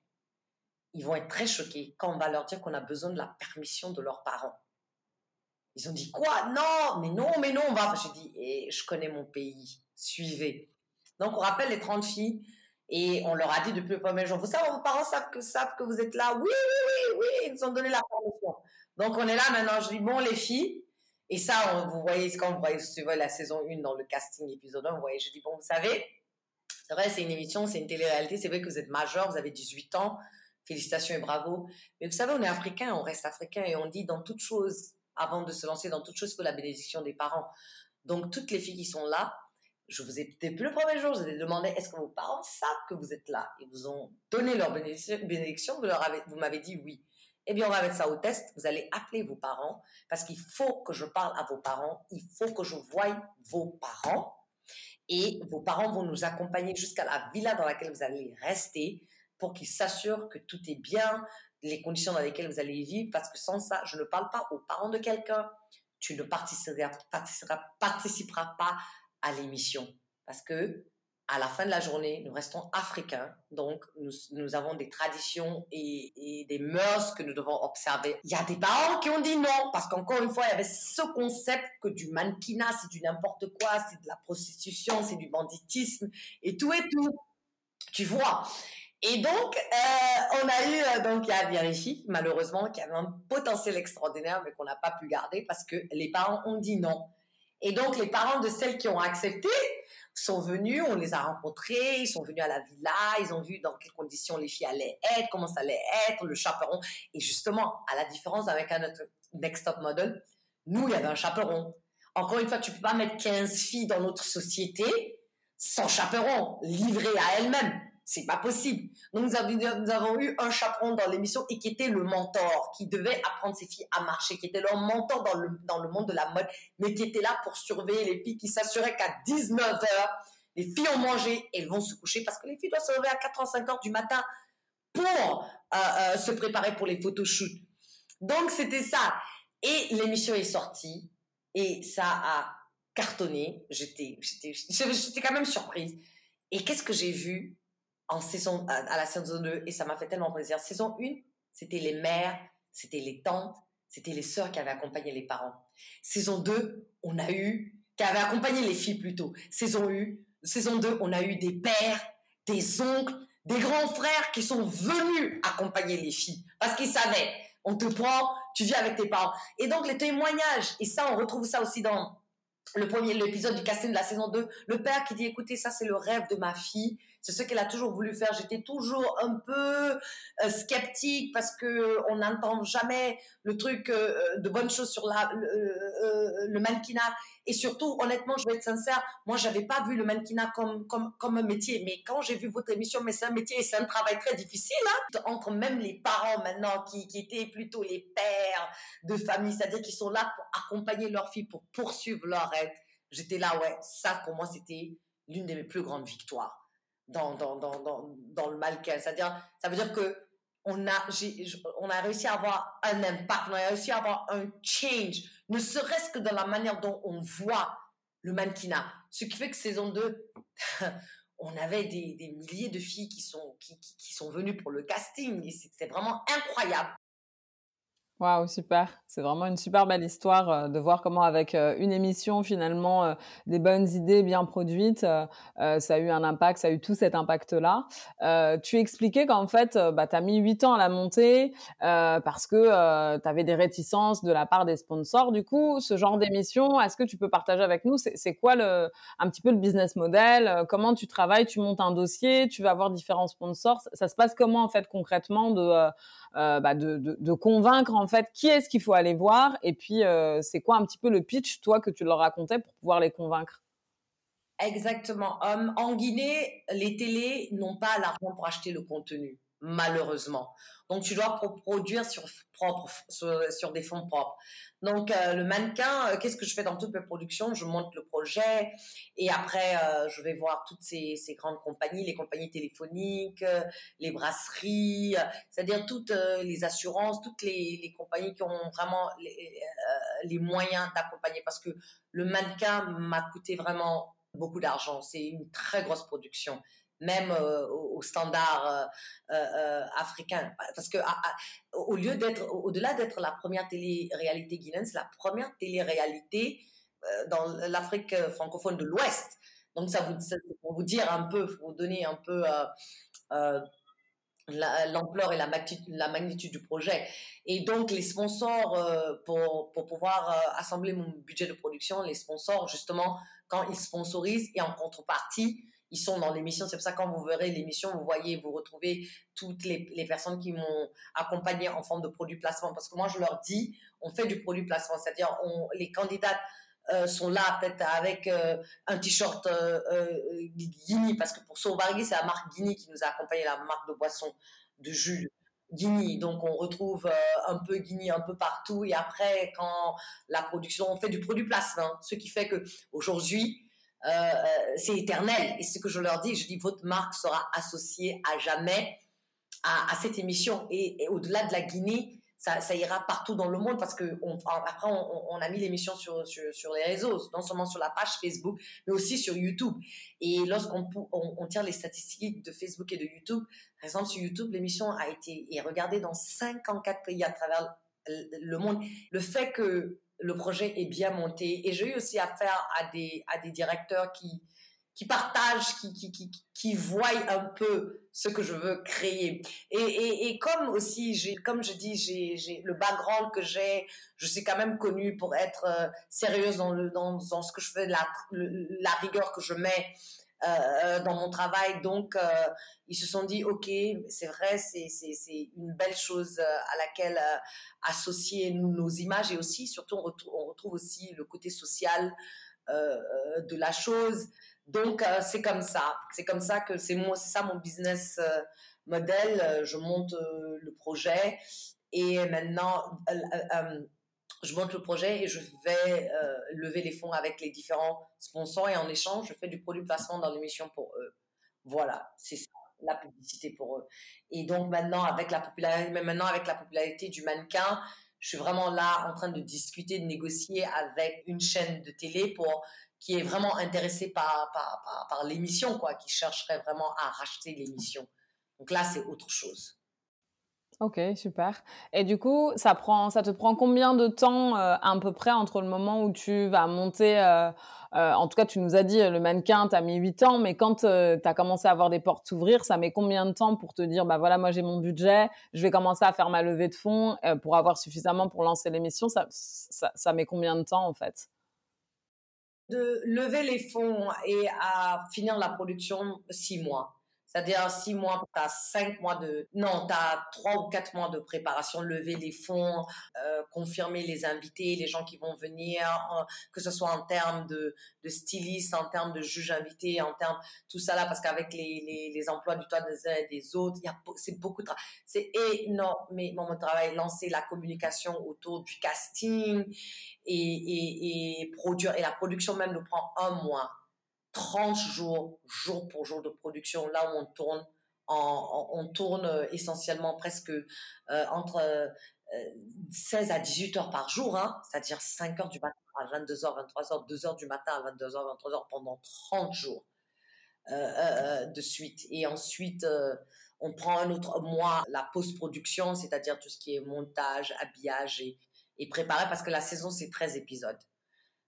ils vont être très choqués quand on va leur dire qu'on a besoin de la permission de leurs parents. Ils ont dit, quoi? Non, mais non, mais non, on va. J'ai dit, je connais mon pays, suivez. Donc, on rappelle les 30 filles. Et on leur a dit depuis le premier jour, vous savez, vos parents savent que, savent que vous êtes là. Oui, oui, oui, oui, ils nous ont donné la permission. Donc on est là maintenant, je dis, bon les filles, et ça, vous voyez, quand vous voyez, la saison 1 dans le casting épisode 1, vous voyez, je dis, bon, vous savez, c'est vrai, c'est une émission, c'est une télé-réalité, c'est vrai que vous êtes majeur, vous avez 18 ans, félicitations et bravo. Mais vous savez, on est africain, on reste africain et on dit dans toute chose, avant de se lancer dans toute chose, il faut la bénédiction des parents. Donc toutes les filles qui sont là, je vous ai, depuis le premier jour, je vous ai demandé est-ce que vos parents savent que vous êtes là? Ils vous ont donné leur bénédiction, vous m'avez dit oui. Eh bien, on va mettre ça au test. Vous allez appeler vos parents parce qu'il faut que je parle à vos parents. Il faut que je voie vos parents. Et vos parents vont nous accompagner jusqu'à la villa dans laquelle vous allez rester pour qu'ils s'assurent que tout est bien, les conditions dans lesquelles vous allez vivre. Parce que sans ça, je ne parle pas aux parents de quelqu'un. Tu ne participeras, participeras, participeras pas à l'émission. Parce que à la fin de la journée, nous restons africains, donc nous, avons des traditions et, des mœurs que nous devons observer. Il y a des parents qui ont dit non, parce qu'encore une fois, il y avait ce concept que du mannequinat, c'est du n'importe quoi, c'est de la prostitution, c'est du banditisme, et tout et tout. Tu vois et donc, euh, on a eu, euh, donc, il y a malheureusement, qui avait un potentiel extraordinaire, mais qu'on n'a pas pu garder parce que les parents ont dit non. Et donc, les parents de celles qui ont accepté sont venus, on les a rencontrés, ils sont venus à la villa, ils ont vu dans quelles conditions les filles allaient être, comment ça allait être, le chaperon. Et justement, à la différence avec un autre Next Top Model, nous, il y avait un chaperon. Encore une fois, tu peux pas mettre 15 filles dans notre société sans chaperon, livrées à elles-mêmes. C'est pas possible. Donc, nous avons, eu un chaperon dans l'émission et qui était le mentor, qui devait apprendre ses filles à marcher, qui était leur mentor dans le, dans le monde de la mode, mais qui était là pour surveiller les filles, qui s'assurait qu'à 19h, les filles ont mangé et elles vont se coucher parce que les filles doivent se lever à 4h, 5h du matin pour euh, euh, se préparer pour les photoshoots. Donc, c'était ça. Et l'émission est sortie et ça a cartonné. J'étais quand même surprise. Et qu'est-ce que j'ai vu? En saison, à, la saison 2 et ça m'a fait tellement plaisir. Saison 1, c'était les mères, c'était les tantes, c'était les sœurs qui avaient accompagné les parents. Saison 2, on a eu, qui avaient accompagné les filles plutôt. Saison 1, saison 2, on a eu des pères, des oncles, des grands frères qui sont venus accompagner les filles parce qu'ils savaient, on te prend, tu viens avec tes parents. Et donc les témoignages, et ça on retrouve ça aussi dans le premier l'épisode du casting de la saison 2, le père qui dit écoutez ça c'est le rêve de ma fille, c'est ce qu'elle a toujours voulu faire. J'étais toujours un peu euh, sceptique parce que on n'entend jamais le truc euh, de bonnes choses sur le, euh, mannequinat. Et surtout, honnêtement, je vais être sincère, moi, j'avais pas vu le mannequinat comme un métier. Mais quand j'ai vu votre émission, mais c'est un métier et c'est un travail très difficile. Hein. Entre même les parents maintenant, qui, qui étaient plutôt les pères de famille, c'est-à-dire qui sont là pour accompagner leurs filles, pour poursuivre leur rêve. J'étais là, ouais, ça pour moi, c'était l'une de mes plus grandes victoires dans, dans, dans, dans, dans le qu'elle C'est-à-dire, ça veut dire que on a, on a réussi à avoir un impact, on a réussi à avoir un change, ne serait-ce que dans la manière dont on voit le mannequinat. Ce qui fait que saison 2, <laughs> on avait des, des, milliers de filles qui sont, qui, qui sont venues pour le casting et c'était vraiment incroyable. Waouh, super. C'est vraiment une super belle histoire euh, de voir comment avec euh, une émission finalement euh, des bonnes idées bien produites, ça a eu un impact, ça a eu tout cet impact-là. tu expliquais qu'en fait, bah, tu as mis huit ans à la monter parce que tu avais des réticences de la part des sponsors. Du coup, ce genre d'émission, est-ce que tu peux partager avec nous? C'est quoi le, un petit peu le business model? Comment tu travailles? Tu montes un dossier, tu vas avoir différents sponsors. Ça se passe comment en fait concrètement de, bah, de, de, convaincre en fait qui est-ce qu'il faut aller voir et puis euh, c'est quoi un petit peu le pitch toi que tu leur racontais pour pouvoir les convaincre? Exactement. En Guinée, les télés n'ont pas l'argent pour acheter le contenu, malheureusement. Donc, tu dois produire sur, propre, sur, des fonds propres. Donc, euh, le mannequin, euh, qu'est-ce que je fais dans toutes mes productions? Je monte le projet et après, euh, je vais voir toutes ces, grandes compagnies, les compagnies téléphoniques, les brasseries, c'est-à-dire toutes les assurances, toutes les, compagnies qui ont vraiment les moyens d'accompagner parce que le mannequin m'a coûté vraiment beaucoup d'argent. C'est une très grosse production, même euh, au, standard euh, euh, africain. Parce que au lieu d'être, au-delà d'être la première télé-réalité guinéenne, c'est la première télé-réalité dans l'Afrique francophone de l'Ouest. Donc ça vous, pour vous dire un peu, pour vous donner un peu l'ampleur et la magnitude, du projet. Et donc, les sponsors, pour pouvoir assembler mon budget de production, les sponsors, justement, quand ils sponsorisent et en contrepartie, ils sont dans l'émission. C'est pour ça que quand vous verrez l'émission, vous voyez, vous retrouvez toutes les, personnes qui m'ont accompagné en forme de produit placement. Parce que moi, je leur dis, on fait du produit placement. C'est-à-dire, les candidats sont là peut-être avec un t-shirt Guinea, parce que pour Saubargui, c'est la marque Guinea qui nous a accompagné, la marque de boisson de jus Guinea. Donc on retrouve un peu Guinea un peu partout. Et après, quand la production, on fait du produit placement, ce qui fait que aujourd'hui, c'est éternel. Et ce que je leur dis, je dis, votre marque sera associée à jamais à, cette émission. Et, au-delà de la Guinée, ça, ira partout dans le monde parce que on, a mis l'émission sur, les réseaux, non seulement sur la page Facebook, mais aussi sur YouTube. Et lorsqu'on on, tire les statistiques de Facebook et de YouTube, par exemple sur YouTube, l'émission a été est regardée dans 54 pays à travers le monde. Le fait que le projet est bien monté, et j'ai eu aussi affaire à des, à des directeurs qui, qui partagent, qui, qui, qui, voient un peu ce que je veux créer. Et, et, et comme aussi, j'ai, comme je dis, j'ai, j'ai le background que j'ai, je suis quand même connue pour être euh, sérieuse dans, le, dans, dans ce que je fais, la, la rigueur que je mets euh, euh, dans mon travail. Donc, ils se sont dit, OK, c'est vrai, c'est, une belle chose à laquelle associer nos images et aussi, surtout, on retrouve, on retrouve aussi le côté social de la chose. Donc, euh, c'est comme ça. C'est comme ça que c'est ça mon business euh. Euh, je monte le projet et maintenant, je monte le projet et je vais lever les fonds avec les différents sponsors et en échange, je fais du produit placement dans l'émission pour eux. Voilà, c'est ça la publicité pour eux. Et donc maintenant avec la popularité, du mannequin, je suis vraiment là en train de discuter, de négocier avec une chaîne de télé pour qui est vraiment intéressé par, par, par, l'émission, quoi, qui chercherait vraiment à racheter l'émission. Donc là, c'est autre chose. Ok, super. Et du coup, ça, prend, ça te prend combien de temps euh, à peu près entre le moment où tu vas monter euh, euh, En tout cas, tu nous as dit, le mannequin, tu as mis 8 ans, mais quand tu as commencé à avoir des portes s'ouvrir, ça met combien de temps pour te dire, bah voilà, moi j'ai mon budget, je vais commencer à faire ma levée de fonds pour avoir suffisamment pour lancer l'émission? Ça, ça, ça met combien de temps en fait? De lever les fonds et à finir la production six mois. C'est-à-dire six mois, tu as cinq mois de... Non, tu as trois ou quatre mois de préparation, lever les fonds, euh, confirmer les invités, les gens qui vont venir, que ce soit en termes de, de stylistes, en termes de juges invités, en termes... Tout ça là, parce qu'avec les, emplois du toit des uns et des autres, c'est beaucoup de travail. C'est énormément de travail. Lancer la communication autour du casting et produire. Et la production même nous prend un mois 30 jours, jour pour jour de production, là où on tourne, on tourne euh, essentiellement presque euh, entre 16 euh, à 18 heures par jour, hein, c'est-à-dire 5 heures du matin à 22h, 23h, 2 heures du matin à 22h, 23h pendant 30 jours de suite. Et ensuite, on prend un autre mois la post-production, c'est-à-dire tout ce qui est montage, habillage et, préparé, parce que la saison, c'est 13 épisodes.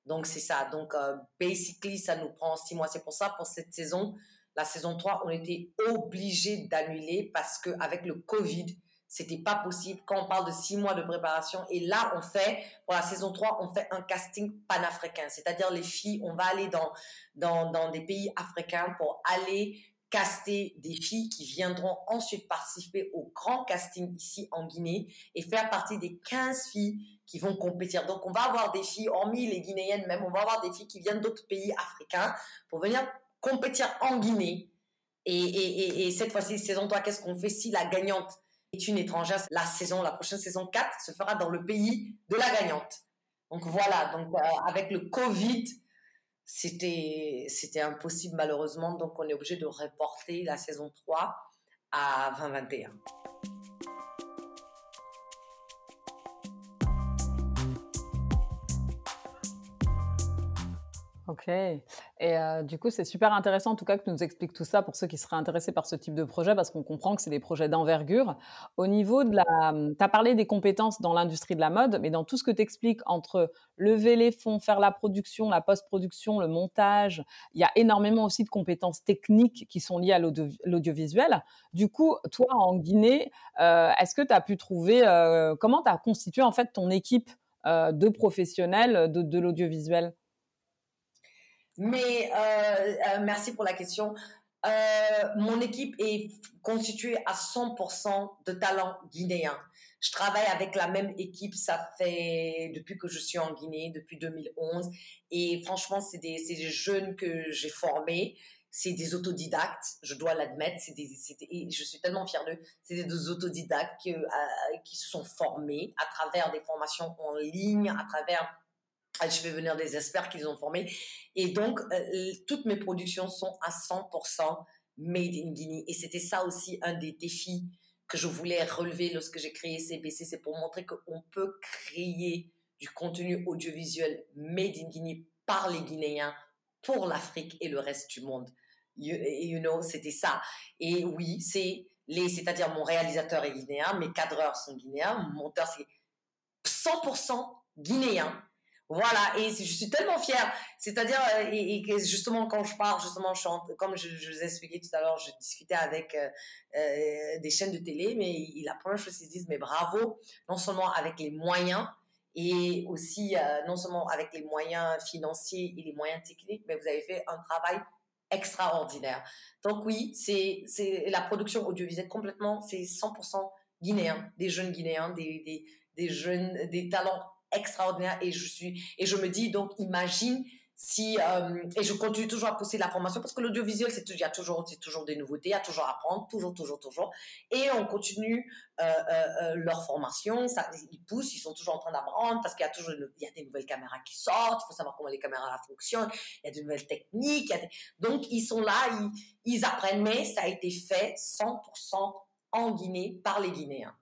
Donc, c'est ça. Donc, euh, basically, ça nous prend six mois. C'est pour ça, pour cette saison, la saison 3, on était obligé d'annuler parce qu'avec le Covid, c'était pas possible quand on parle de six mois de préparation. Et là, on fait, pour la saison 3, on fait un casting panafricain. C'est-à-dire, les filles, on va aller dans, dans, dans des pays africains pour aller caster des filles qui viendront ensuite participer au grand casting ici en Guinée et faire partie des 15 filles qui vont compétir. Donc, on va avoir des filles, hormis les Guinéennes même, on va avoir des filles qui viennent d'autres pays africains pour venir compétir en Guinée. Et, et, et, cette fois-ci, saison 3, qu'est-ce qu'on fait si la gagnante est une étrangère? La saison, la prochaine saison 4 se fera dans le pays de la gagnante. Donc voilà, donc euh, avec le Covid, c'était, impossible malheureusement, donc on est obligé de reporter la saison 3 à 2021. Ok. Et euh, du coup, c'est super intéressant en tout cas que tu nous expliques tout ça pour ceux qui seraient intéressés par ce type de projet parce qu'on comprend que c'est des projets d'envergure. Au niveau de la... Tu as parlé des compétences dans l'industrie de la mode, mais dans tout ce que tu expliques entre lever les fonds, faire la production, la post-production, le montage, il y a énormément aussi de compétences techniques qui sont liées à l'audiovisuel. Du coup, toi, en Guinée, euh, est-ce que tu as pu trouver... Euh, comment tu as constitué en fait ton équipe de professionnels de l'audiovisuel? Mais euh, euh, merci pour la question. Euh, mon équipe est constituée à 100% de talents guinéens. Je travaille avec la même équipe, ça fait depuis que je suis en Guinée, depuis 2011. Et franchement, c'est des, jeunes que j'ai formés c'est des autodidactes, je dois l'admettre. Je suis tellement fière d'eux. C'est des autodidactes qui, se sont formés à travers des formations en ligne, à travers je fais venir des experts qu'ils ont formés. Et donc, euh, toutes mes productions sont à 100% made in Guinea. Et c'était ça aussi un des défis que je voulais relever lorsque j'ai créé CBC. C'est pour montrer qu'on peut créer du contenu audiovisuel made in Guinea par les Guinéens pour l'Afrique et le reste du monde. You, know, c'était ça. Et oui, c'est les, c'est-à-dire mon réalisateur est guinéen, mes cadreurs sont guinéens, mon monteur c'est 100% guinéen. Voilà, et je suis tellement fière. C'est-à-dire, euh, et, justement, quand je parle, justement, je chante, comme je, vous ai expliqué tout à l'heure, je discutais avec euh, euh, des chaînes de télé, mais la première chose qu'ils disent, mais bravo, non seulement avec les moyens, et aussi non seulement avec les moyens financiers et les moyens techniques, mais vous avez fait un travail extraordinaire. Donc oui, c'est la production audiovisuelle complètement, c'est 100% guinéen, des jeunes guinéens, des, des, des jeunes, des talents extraordinaires. Et je suis, et je me dis donc, imagine si euh, et je continue toujours à pousser la formation parce que l'audiovisuel c'est il y a toujours c'est toujours des nouveautés, il y a toujours à apprendre, toujours toujours toujours et on continue euh, euh, leur formation, ça ils poussent, ils sont toujours en train d'apprendre parce qu'il y a toujours il y a des nouvelles caméras qui sortent, il faut savoir comment les caméras fonctionnent, il y a de nouvelles techniques, donc ils sont là, ils, ils apprennent mais ça a été fait 100% en Guinée par les Guinéens.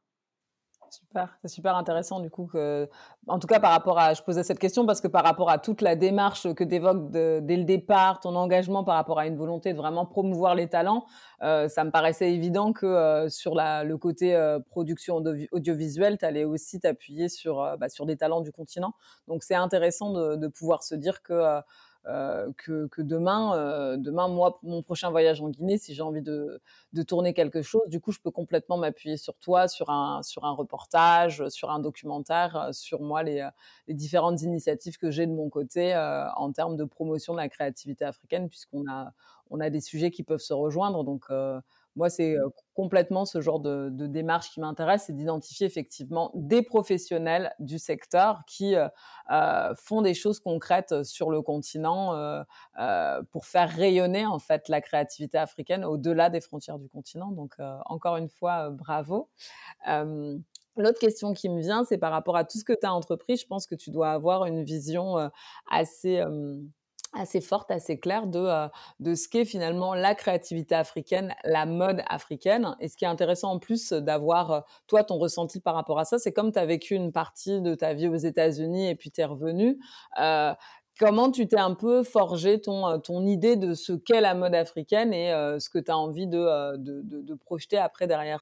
Super, c'est super intéressant du coup que, en tout cas par rapport à, je posais cette question parce que par rapport à toute la démarche que d'évoques de, dès le départ, ton engagement par rapport à une volonté de vraiment promouvoir les talents, euh, ça me paraissait évident que euh, sur la, le côté euh, production audiovisuelle, tu allais aussi t'appuyer sur, bah, sur des talents du continent. Donc c'est intéressant de, de, pouvoir se dire que euh, que, que, demain, euh, demain, moi, mon prochain voyage en Guinée, si j'ai envie de, de, tourner quelque chose, du coup, je peux complètement m'appuyer sur toi, sur un, sur un reportage, sur un documentaire, euh, sur moi, les, les différentes initiatives que j'ai de mon côté en termes de promotion de la créativité africaine, puisqu'on a, on a des sujets qui peuvent se rejoindre. Donc, moi, c'est complètement ce genre de, démarche qui m'intéresse, c'est d'identifier effectivement des professionnels du secteur qui euh, font des choses concrètes sur le continent euh, pour faire rayonner en fait la créativité africaine au-delà des frontières du continent. Donc, encore une fois, bravo. L'autre question qui me vient, c'est par rapport à tout ce que tu as entrepris. Je pense que tu dois avoir une vision assez assez forte, assez claire de, euh, de ce qu'est finalement la créativité africaine, la mode africaine. Et ce qui est intéressant en plus d'avoir, euh, toi, ton ressenti par rapport à ça, c'est comme tu as vécu une partie de ta vie aux États-Unis et puis tu es revenu. Euh, comment tu t'es un peu forgé ton, ton idée de ce qu'est la mode africaine et ce que tu as envie de, de, de, de projeter après derrière?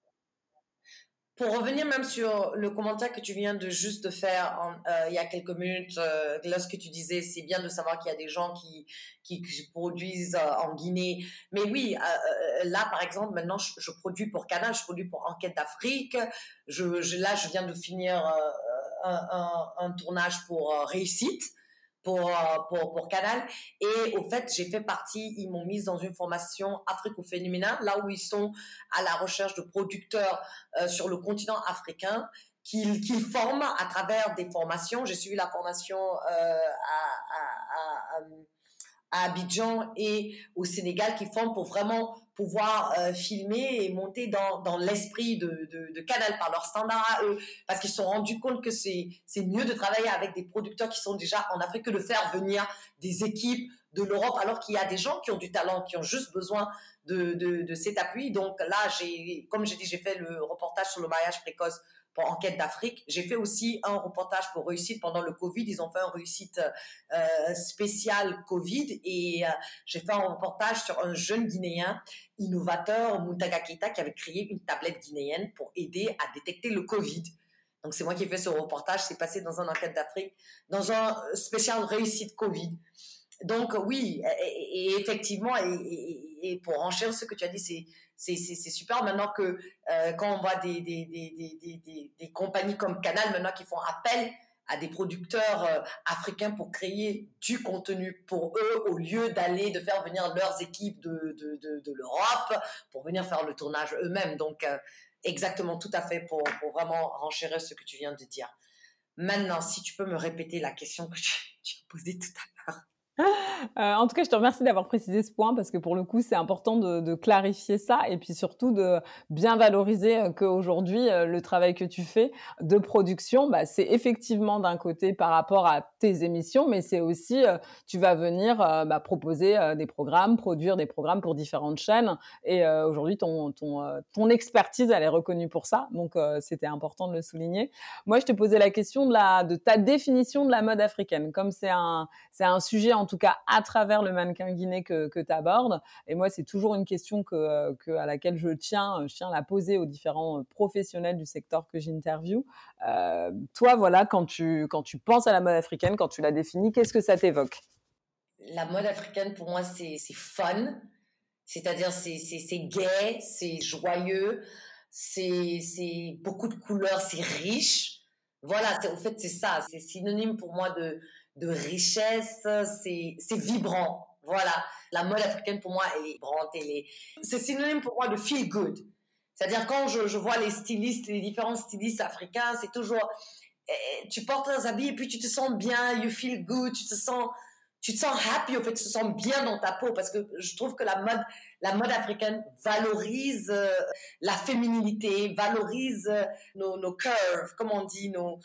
Pour revenir même sur le commentaire que tu viens de juste faire euh, il y a quelques minutes, euh, lorsque tu disais c'est bien de savoir qu'il y a des gens qui, qui, produisent euh, en Guinée. Mais oui, là par exemple, maintenant je, produis pour Canal, je produis pour Enquête d'Afrique. Je, je, là, je viens de finir un, un, un, tournage pour Réussite pour, euh, pour, pour Canal. Et au fait, j'ai fait partie, ils m'ont mise dans une formation Afrique au là où ils sont à la recherche de producteurs euh, sur le continent africain qu'ils qu'ils forment à travers des formations. J'ai suivi la formation euh, à, à, à, à Abidjan et au Sénégal qui forment pour vraiment pouvoir euh, filmer et monter dans, dans l'esprit de, de, Canal par leur standard à eux, parce qu'ils se sont rendus compte que c'est mieux de travailler avec des producteurs qui sont déjà en Afrique que de faire venir des équipes de l'Europe, alors qu'il y a des gens qui ont du talent, qui ont juste besoin de, de, de cet appui. Donc là, j'ai, comme j'ai dit, j'ai fait le reportage sur le mariage précoce pour Enquête d'Afrique. J'ai fait aussi un reportage pour Réussite pendant le Covid. Ils ont fait un Réussite euh, spécial Covid et euh, j'ai fait un reportage sur un jeune Guinéen innovateur, Muntaga Keita, qui avait créé une tablette guinéenne pour aider à détecter le Covid. Donc c'est moi qui ai fait ce reportage. C'est passé dans un Enquête d'Afrique, dans un spécial Réussite Covid. Donc oui, et, effectivement, et, pour enchaîner ce que tu as dit, c'est c'est super maintenant que euh, quand on voit des, des, des, des, compagnies comme Canal maintenant qui font appel à des producteurs euh, africains pour créer du contenu pour eux au lieu d'aller de faire venir leurs équipes de, de, de, l'Europe pour venir faire le tournage eux-mêmes. Donc, euh, Exactement, tout à fait, pour, pour vraiment renchérir ce que tu viens de dire. Maintenant, si tu peux me répéter la question que tu, tu as posée tout à l'heure. Euh, en tout cas, je te remercie d'avoir précisé ce point parce que pour le coup, c'est important de, clarifier ça et puis surtout de bien valoriser euh, qu'aujourd'hui, euh, le travail que tu fais de production, bah, c'est effectivement d'un côté par rapport à tes émissions, mais c'est aussi, tu vas venir bah, proposer des programmes, produire des programmes pour différentes chaînes et aujourd'hui, ton, expertise, elle est reconnue pour ça. Donc, c'était important de le souligner. Moi, je te posais la question de, ta définition de la mode africaine. Comme c'est un, un sujet en en tout cas à travers le mannequin guiné que, tu abordes. Et moi, c'est toujours une question que, que, à laquelle je tiens, je tiens à la poser aux différents euh, professionnels du secteur que j'interviewe. Euh, toi, voilà, quand tu, quand tu penses à la mode africaine, quand tu la définis, qu'est-ce que ça t'évoque? La mode africaine, pour moi, c'est fun. C'est-à-dire, c'est gay, c'est joyeux, c'est beaucoup de couleurs, c'est riche. Voilà, en fait, c'est ça. C'est synonyme pour moi de, de richesse, c'est vibrant. Voilà, la mode africaine pour moi, elle est vibrante, C'est synonyme pour moi de feel good. C'est-à-dire quand je, vois les stylistes, les différents stylistes africains, c'est toujours, eh, tu portes un habit et puis tu te sens bien, you feel good, tu te sens, tu te sens happy, au fait, tu te sens bien dans ta peau parce que je trouve que la mode, la mode africaine valorise euh, la féminité, valorise euh, nos, curves, comme on dit, nos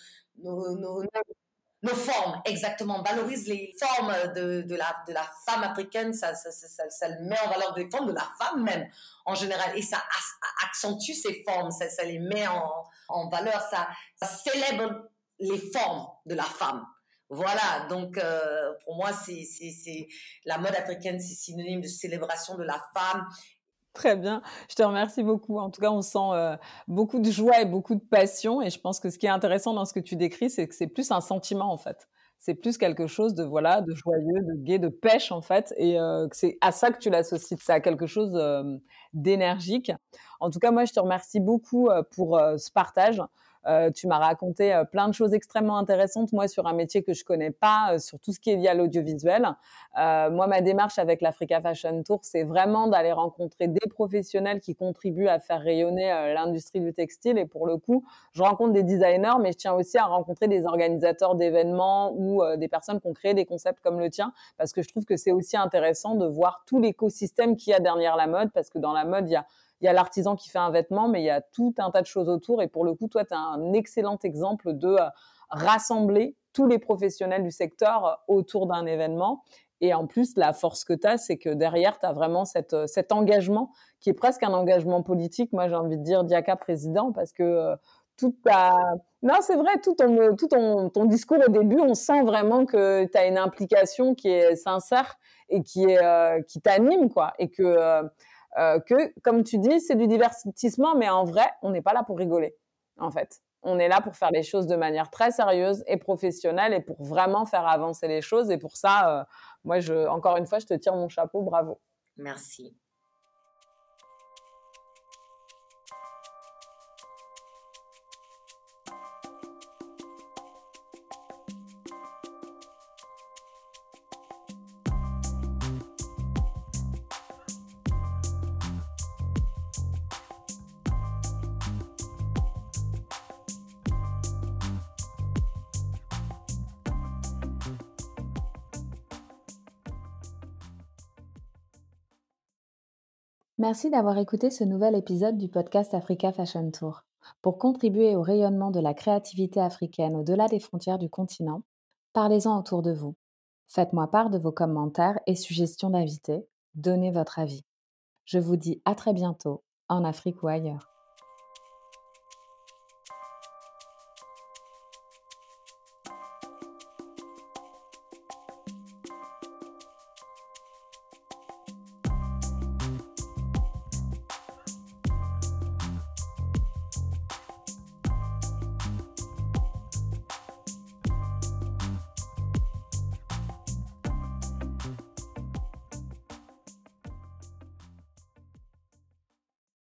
formes, exactement, valorise les formes de, de, la, de la femme africaine, ça, ça, ça, ça, met en valeur des formes de la femme même, en général, et ça accentue ces formes, ça, ça les met en, en valeur, ça, célèbre les formes de la femme. Voilà, donc euh, pour moi, c'est la mode africaine, c'est synonyme de célébration de la femme Très bien, je te remercie beaucoup. En tout cas, on sent euh, beaucoup de joie et beaucoup de passion. Et je pense que ce qui est intéressant dans ce que tu décris, c'est que c'est plus un sentiment en fait. C'est plus quelque chose de voilà, de joyeux, de gai, de pêche en fait. Et euh, c'est à ça que tu l'associes, c'est à quelque chose euh, d'énergique. En tout cas, moi, je te remercie beaucoup pour ce partage. Euh, tu m'as raconté euh, plein de choses extrêmement intéressantes, moi, sur un métier que je connais pas, euh, sur tout ce qui est lié à l'audiovisuel. moi, ma démarche avec l'Africa Fashion Tour, c'est vraiment d'aller rencontrer des professionnels qui contribuent à faire rayonner l'industrie du textile. Et pour le coup, je rencontre des designers, mais je tiens aussi à rencontrer des organisateurs d'événements ou des personnes qui ont créé des concepts comme le tien, parce que je trouve que c'est aussi intéressant de voir tout l'écosystème qu'il y a derrière la mode, parce que dans la mode, il y a il y a l'artisan qui fait un vêtement, mais il y a tout un tas de choses autour. Et pour le coup, toi, tu as un excellent exemple de euh, rassembler tous les professionnels du secteur euh, autour d'un événement. Et en plus, la force que tu as, c'est que derrière, tu as vraiment cette, euh, cet engagement qui est presque un engagement politique. Moi, j'ai envie de dire Diaka président parce que tout ta... Non, c'est vrai, tout, ton, tout ton, ton, discours au début, on sent vraiment que tu as une implication qui est sincère et qui, est, qui t'anime, quoi. Et que euh, que, comme tu dis, c'est du divertissement, mais en vrai, on n'est pas là pour rigoler, en fait. On est là pour faire les choses de manière très sérieuse et professionnelle et pour vraiment faire avancer les choses. Et pour ça, euh, moi, je, encore une fois, je te tire mon chapeau, bravo. Merci. Merci d'avoir écouté ce nouvel épisode du podcast Africa Fashion Tour. Pour contribuer au rayonnement de la créativité africaine au-delà des frontières du continent, parlez-en autour de vous. Faites-moi part de vos commentaires et suggestions d'invités. Donnez votre avis. Je vous dis à très bientôt, en Afrique ou ailleurs.